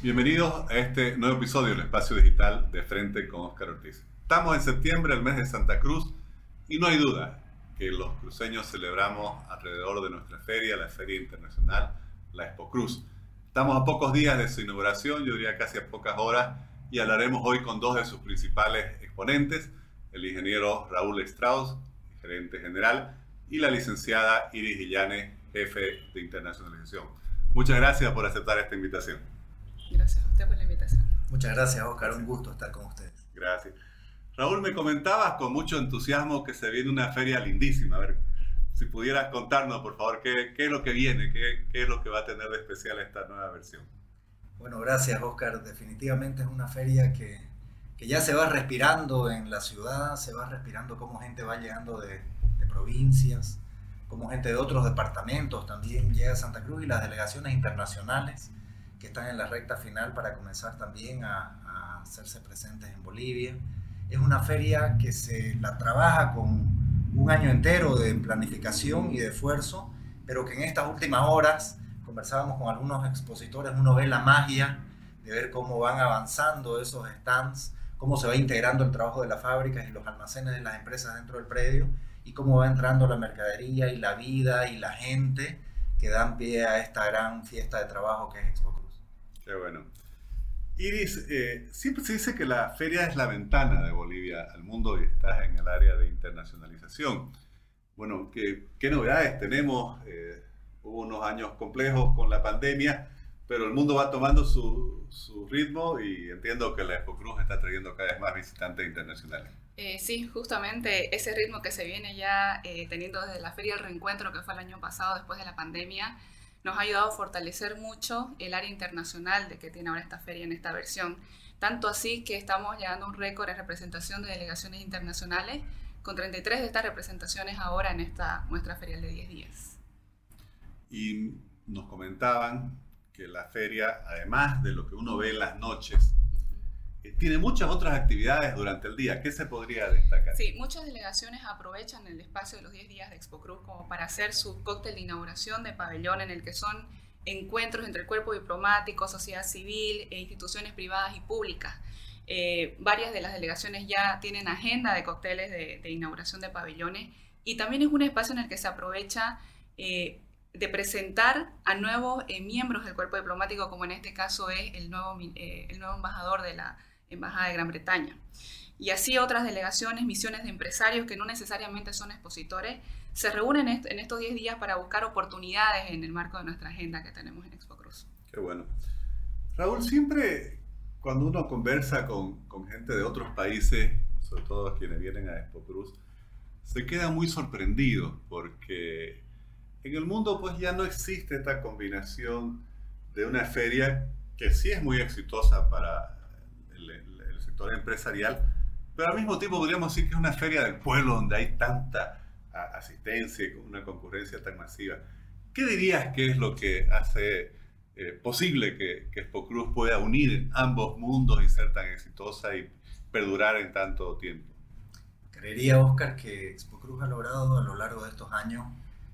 Bienvenidos a este nuevo episodio del Espacio Digital de Frente con Oscar Ortiz. Estamos en septiembre, el mes de Santa Cruz, y no hay duda que los cruceños celebramos alrededor de nuestra feria, la Feria Internacional, la Expo Cruz. Estamos a pocos días de su inauguración, yo diría casi a pocas horas, y hablaremos hoy con dos de sus principales exponentes, el ingeniero Raúl Strauss, gerente general, y la licenciada Iris Guillane, jefe de internacionalización. Muchas gracias por aceptar esta invitación. Gracias a usted por la invitación. Muchas gracias, Oscar. Un gusto estar con ustedes. Gracias. Raúl, me comentabas con mucho entusiasmo que se viene una feria lindísima. A ver, si pudieras contarnos, por favor, qué, qué es lo que viene, qué, qué, es lo que va a tener de especial esta nueva versión. Bueno, gracias, Oscar. Definitivamente es una feria que, que ya se va respirando en la ciudad, se va respirando cómo gente va llegando de, de provincias, como gente de otros departamentos también llega a Santa Cruz y las delegaciones internacionales que están en la recta final para comenzar también a, hacerse presentes en Bolivia. Es una feria que se la trabaja con un año entero de planificación y de esfuerzo, pero que en estas últimas horas conversábamos con algunos expositores, uno ve la magia de ver cómo van avanzando esos stands, cómo se va integrando el trabajo de las fábricas y los almacenes de las empresas dentro del predio y cómo va entrando la mercadería y la vida y la gente que dan pie a esta gran fiesta de trabajo que es Expo. Qué bueno. Iris, eh, siempre se dice que la feria es la ventana de Bolivia al mundo y estás en el área de internacionalización. Bueno, ¿qué, qué novedades tenemos? Eh, hubo unos años complejos con la pandemia, pero el mundo va tomando su, su, ritmo y entiendo que la Expo Cruz está trayendo cada vez más visitantes internacionales. Eh, sí, justamente ese ritmo que se viene ya eh, teniendo desde la Feria del Reencuentro, que fue el año pasado después de la pandemia, nos ha ayudado a fortalecer mucho el área internacional de que tiene ahora esta feria en esta versión. Tanto así que estamos llegando a un récord en representación de delegaciones internacionales, con 33 de estas representaciones ahora en esta muestra ferial de 10 días. Y nos comentaban que la feria, además de lo que uno ve en las noches, tiene muchas otras actividades durante el día. ¿Qué se podría destacar? Sí, muchas delegaciones aprovechan el espacio de los 10 días de Expo Cruz como para hacer su cóctel de inauguración de pabellón en el que son encuentros entre el cuerpo diplomático, sociedad civil e instituciones privadas y públicas. Eh, varias de las delegaciones ya tienen agenda de cócteles de, inauguración de pabellones y también es un espacio en el que se aprovecha eh, de presentar a nuevos eh, miembros del cuerpo diplomático, como en este caso es el nuevo, eh, el nuevo embajador de la Embajada de Gran Bretaña. Y así otras delegaciones, misiones de empresarios que no necesariamente son expositores, se reúnen en estos 10 días para buscar oportunidades en el marco de nuestra agenda que tenemos en Expo Cruz. Qué bueno. Raúl, siempre cuando uno conversa con, con gente de otros países, sobre todo quienes vienen a Expo Cruz, se queda muy sorprendido porque en el mundo pues ya no existe esta combinación de una feria que sí es muy exitosa para el, el, el, sector empresarial, pero al mismo tiempo podríamos decir que es una feria del pueblo donde hay tanta asistencia y una concurrencia tan masiva. ¿Qué dirías que es lo que hace eh, posible que, que Expo Cruz pueda unir ambos mundos y ser tan exitosa y perdurar en tanto tiempo? Creería, Oscar, que Expo Cruz ha logrado a lo largo de estos años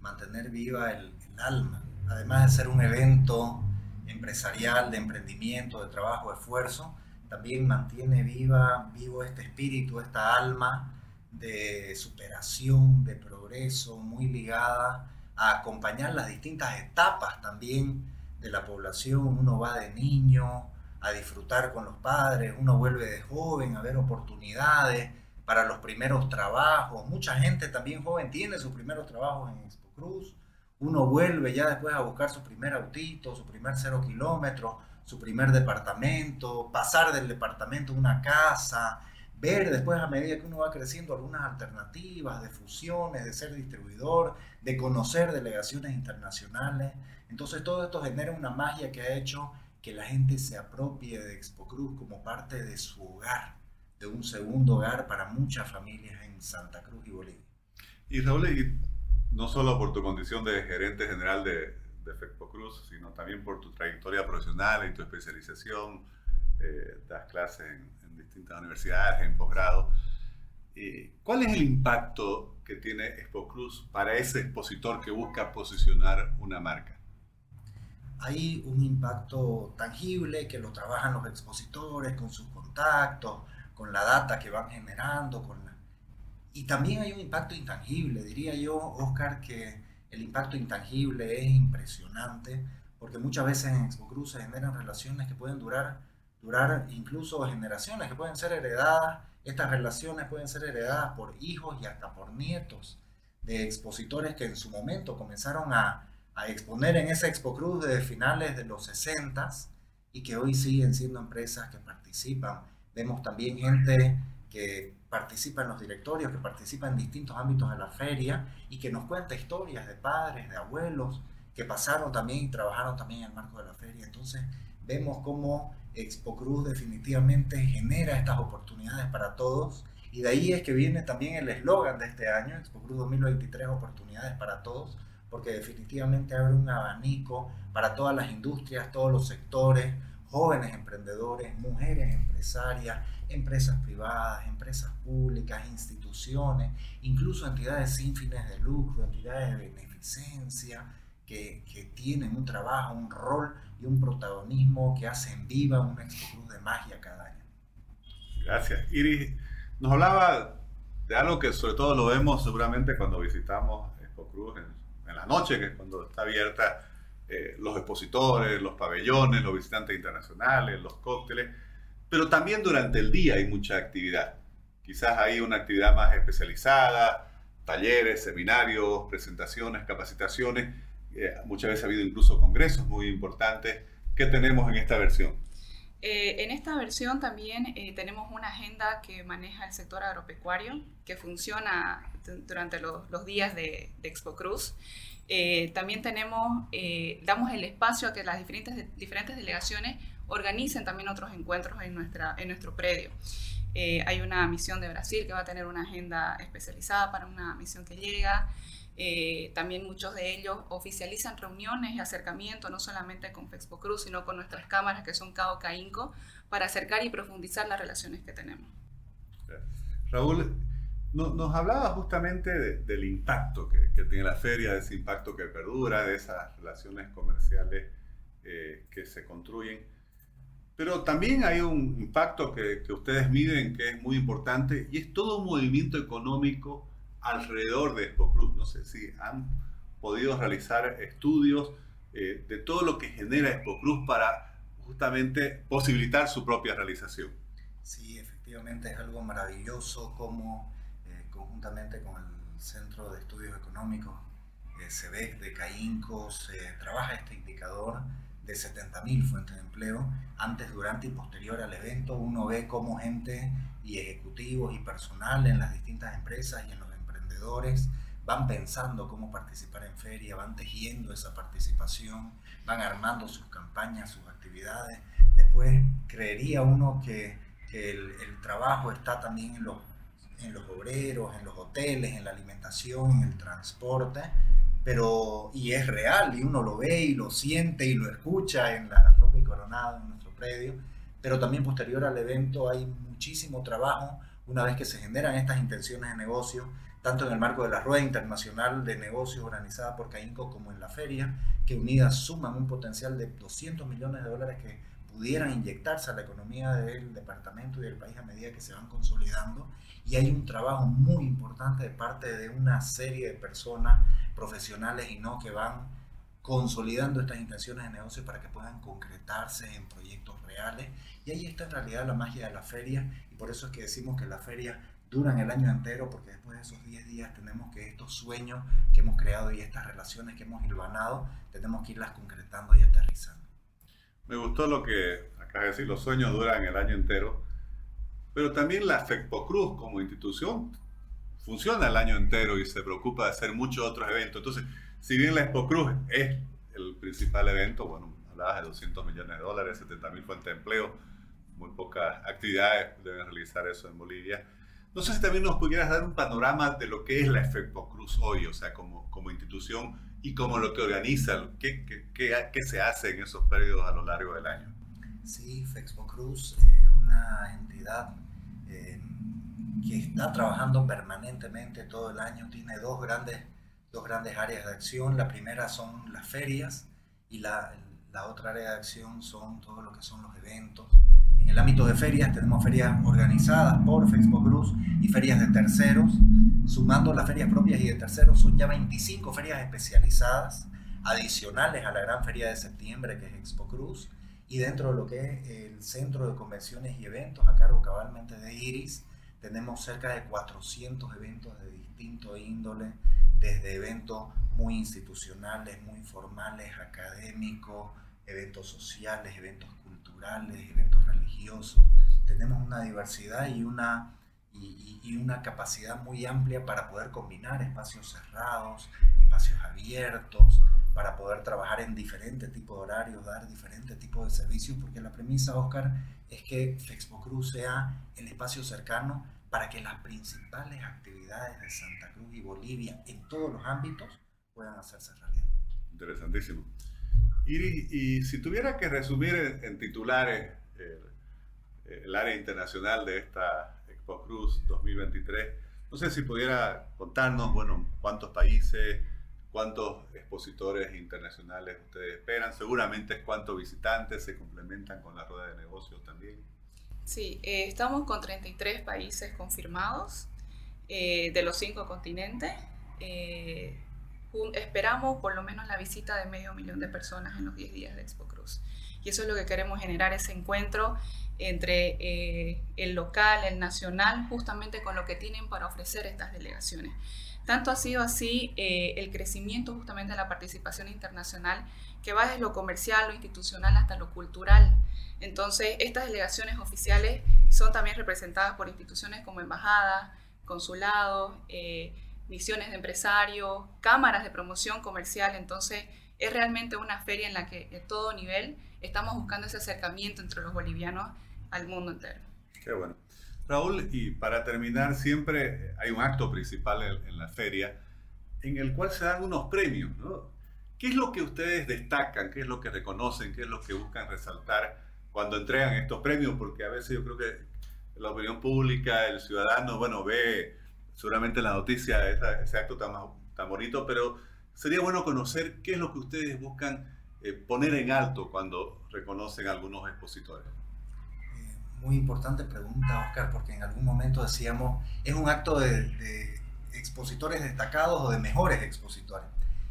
mantener viva el, alma, además de ser un evento empresarial, de emprendimiento, de trabajo, de esfuerzo, también mantiene viva, vivo este espíritu, esta alma de superación, de progreso, muy ligada a acompañar las distintas etapas también de la población. Uno va de niño a disfrutar con los padres, uno vuelve de joven a ver oportunidades para los primeros trabajos. Mucha gente también joven tiene sus primeros trabajos en Expo Cruz. Uno vuelve ya después a buscar su primer autito, su primer cero kilómetro, su primer departamento, pasar del departamento una casa, ver después a medida que uno va creciendo algunas alternativas de fusiones, de ser distribuidor, de conocer delegaciones internacionales. Entonces todo esto genera una magia que ha hecho que la gente se apropie de Expo Cruz como parte de su hogar, de un segundo hogar para muchas familias en Santa Cruz y Bolivia. Y Raúl, no solo por tu condición de gerente general de, de Cruz, sino también por tu trayectoria profesional y tu especialización, eh, das clases en, distintas universidades, en posgrado. Eh, ¿Cuál es el impacto que tiene Expo Cruz para ese expositor que busca posicionar una marca? hay un impacto tangible que lo trabajan los expositores con sus contactos, con la data que van generando, con y también hay un impacto intangible. Diría yo, Oscar, que el impacto intangible es impresionante porque muchas veces en Expo se generan relaciones que pueden durar, durar incluso generaciones, que pueden ser heredadas. Estas relaciones pueden ser heredadas por hijos y hasta por nietos de expositores que en su momento comenzaron a, a exponer en esa Expo Cruz desde finales de los 60 y que hoy siguen siendo empresas que participan. Vemos también gente que participa en los directorios, que participa en distintos ámbitos de la feria y que nos cuenta historias de padres, de abuelos que pasaron también y trabajaron también en el marco de la feria. Entonces vemos cómo Expo Cruz definitivamente genera estas oportunidades para todos y de ahí es que viene también el eslogan de este año, Expo Cruz 2023, oportunidades para todos, porque definitivamente abre un abanico para todas las industrias, todos los sectores, jóvenes emprendedores, mujeres empresarias, empresas privadas, empresas públicas, instituciones, incluso entidades sin fines de lucro, entidades de beneficencia, que, que tienen un trabajo, un rol y un protagonismo que hacen viva una Expo de magia cada año. Gracias. Iris, nos hablaba de algo que sobre todo lo vemos seguramente cuando visitamos Expo Cruz en, en la noche, que es cuando está abierta eh, los expositores, los pabellones, los visitantes internacionales, los cócteles, pero también durante el día hay mucha actividad. Quizás hay una actividad más especializada, talleres, seminarios, presentaciones, capacitaciones. Eh, muchas veces ha habido incluso congresos muy importantes. ¿Qué tenemos en esta versión? Eh, en esta versión también tenemos una agenda que maneja el sector agropecuario, que funciona durante los, días de, de Expo Cruz. Eh, también tenemos, eh, damos el espacio a que las diferentes, diferentes delegaciones organicen también otros encuentros en, nuestra, en nuestro predio. Eh, hay una misión de Brasil que va a tener una agenda especializada para una misión que llega. también muchos de ellos oficializan reuniones y acercamiento, no solamente con Fexpo Cruz, sino con nuestras cámaras que son CAO CAINCO, para acercar y profundizar las relaciones que tenemos. Raúl, nos hablaba justamente del impacto que, tiene la feria, de ese impacto que perdura, de esas relaciones comerciales eh, que se construyen. Pero también hay un impacto que, ustedes miden que es muy importante y es todo un movimiento económico alrededor de Expo Cruz. No sé si han podido realizar estudios eh, de todo lo que genera Expo Cruz para justamente posibilitar su propia realización. Sí, efectivamente es algo maravilloso como conjuntamente con el Centro de Estudios Económicos, eh, CEBEC de CAINCO, se trabaja este indicador de 70.000 fuentes de empleo. Antes, durante y posterior al evento, uno ve cómo gente y ejecutivos y personal en las distintas empresas y en los emprendedores van pensando cómo participar en feria, van tejiendo esa participación, van armando sus campañas, sus actividades. Después creería uno que, que el, el, trabajo está también en los en los obreros, en los hoteles, en la alimentación, en el transporte, pero y es real y uno lo ve y lo siente y lo escucha en la propia coronada, en nuestro predio, pero también posterior al evento hay muchísimo trabajo una vez que se generan estas intenciones de negocio, tanto en el marco de la Rueda Internacional de Negocios organizada por CAINCO como en la feria, que unidas suman un potencial de 200 millones de dólares que pudieran inyectarse a la economía del departamento y del país a medida que se van consolidando. Y hay un trabajo muy importante de parte de una serie de personas profesionales y no que van consolidando estas intenciones de negocio para que puedan concretarse en proyectos reales. Y ahí está en realidad la magia de la feria y por eso es que decimos que la feria duran el año entero porque después de esos 10 días tenemos que estos sueños que hemos creado y estas relaciones que hemos hilvanado, tenemos que irlas concretando y aterrizando. Me gustó lo que acabas de decir, los sueños duran el año entero, pero también la FECPO Cruz como institución funciona el año entero y se preocupa de hacer muchos otros eventos. Entonces, si bien la Expo Cruz es el principal evento, bueno, hablabas de 200 millones de dólares, 70 mil fuentes de empleo, muy pocas actividades deben realizar eso en Bolivia. No sé si también nos pudieras dar un panorama de lo que es la FECPO Cruz hoy, o sea, como, como institución y como lo que organiza, qué, qué, qué, se hace en esos periodos a lo largo del año. Sí, FEXPO Cruz es una entidad eh, que está trabajando permanentemente todo el año, tiene dos grandes, dos grandes áreas de acción. La primera son las ferias y la, La otra área de acción son todo lo que son los eventos. En el ámbito de ferias tenemos ferias organizadas por Fexpo Cruz y ferias de terceros. Sumando las ferias propias y de terceros son ya 25 ferias especializadas adicionales a la gran feria de septiembre que es Expo Cruz y dentro de lo que es el centro de convenciones y eventos a cargo cabalmente de Iris tenemos cerca de 400 eventos de distinto índole desde eventos muy institucionales, muy formales, académicos, eventos sociales, eventos culturales, eventos religiosos. Tenemos una diversidad y una, y, y una capacidad muy amplia para poder combinar espacios cerrados, espacios abiertos, para poder trabajar en diferentes tipos de horarios, dar diferentes tipos de servicios, porque la premisa, Oscar, es que Fexpo Cruz sea el espacio cercano para que las principales actividades de Santa Cruz y Bolivia en todos los ámbitos puedan hacerse realidad. Interesantísimo. Iris, y si tuviera que resumir en, titulares el, área internacional de esta Expo Cruz 2023, no sé si pudiera contarnos, bueno, cuántos países, cuántos expositores internacionales ustedes esperan, seguramente cuántos visitantes se complementan con la rueda de negocios también. Sí, eh, estamos con 33 países confirmados eh, de los cinco continentes. Eh, esperamos por lo menos la visita de medio millón de personas en los 10 días de Expo Cruz. Y eso es lo que queremos generar, ese encuentro entre el local, el nacional, justamente con lo que tienen para ofrecer estas delegaciones. Tanto ha sido así eh, el crecimiento justamente de la participación internacional que va desde lo comercial, lo institucional hasta lo cultural. Entonces, estas delegaciones oficiales son también representadas por instituciones como embajadas, consulados, eh, misiones de empresarios, cámaras de promoción comercial. Entonces, es realmente una feria en la que de todo nivel estamos buscando ese acercamiento entre los bolivianos al mundo entero. Qué bueno. Raúl, y para terminar, siempre hay un acto principal en, la feria en el cual se dan unos premios. ¿Qué es lo que ustedes destacan? ¿Qué es lo que reconocen? ¿Qué es lo que buscan resaltar cuando entregan estos premios? Porque a veces yo creo que la opinión pública, el ciudadano, bueno, ve seguramente la noticia ese acto tan, tan bonito, pero sería bueno conocer qué es lo que ustedes buscan eh, poner en alto cuando reconocen a algunos expositores muy importante pregunta, Oscar, porque en algún momento decíamos, es un acto de, expositores destacados o de mejores expositores.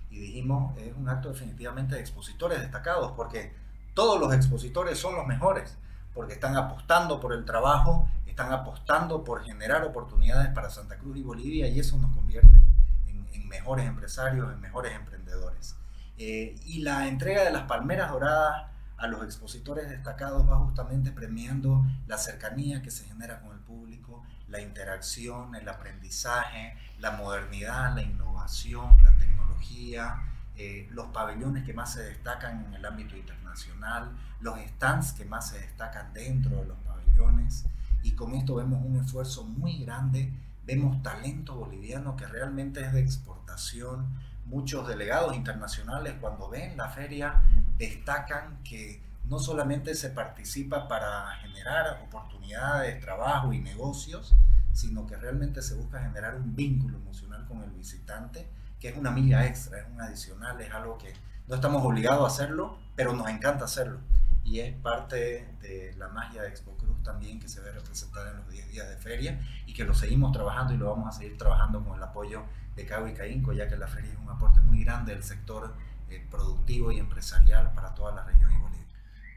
Y dijimos, es un acto definitivamente de expositores destacados, porque todos los expositores son los mejores, porque están apostando por el trabajo, están apostando por generar oportunidades para Santa Cruz y Bolivia, y eso nos convierte en, mejores empresarios, en mejores emprendedores. Eh, y la entrega de las palmeras doradas a los expositores destacados va justamente premiando la cercanía que se genera con el público, la interacción, el aprendizaje, la modernidad, la innovación, la tecnología, eh, los pabellones que más se destacan en el ámbito internacional, los stands que más se destacan dentro de los pabellones. Y con esto vemos un esfuerzo muy grande, vemos talento boliviano que realmente es de exportación, muchos delegados internacionales cuando ven la feria destacan que no solamente se participa para generar oportunidades, trabajo y negocios, sino que realmente se busca generar un vínculo emocional con el visitante, que es una milla extra, es un adicional, es algo que no estamos obligados a hacerlo, pero nos encanta hacerlo. Y es parte de la magia de Expo Cruz también que se ve representada en los 10 días de feria y que lo seguimos trabajando y lo vamos a seguir trabajando con el apoyo de Cabo y Caínco, ya que la feria es un aporte muy grande del sector eh, productivo y empresarial para toda la región y Bolivia.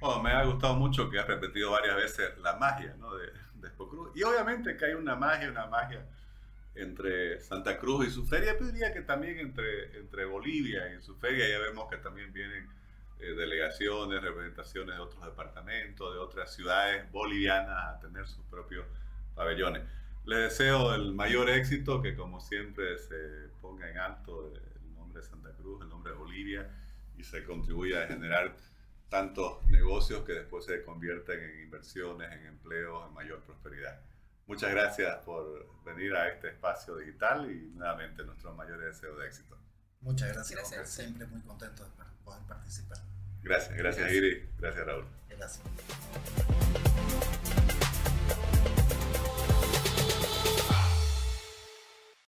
Bueno, me ha gustado mucho que has repetido varias veces la magia ¿no? de, de Cruz. Y obviamente que hay una magia, una magia entre Santa Cruz y su feria, pero diría que también entre, entre Bolivia y su feria ya vemos que también vienen eh, delegaciones, representaciones de otros departamentos, de otras ciudades bolivianas a tener sus propios pabellones. Les deseo el mayor éxito, que como siempre se ponga en alto el nombre de Santa Cruz, el nombre de Bolivia, y se contribuya a generar tantos negocios que después se convierten en inversiones, en empleos, en mayor prosperidad. Muchas gracias por venir a este espacio digital y nuevamente nuestros mayores deseos de éxito. Muchas gracias, gracias. siempre muy contento de poder participar. Gracias, gracias, gracias. Iri, gracias Raúl. Gracias.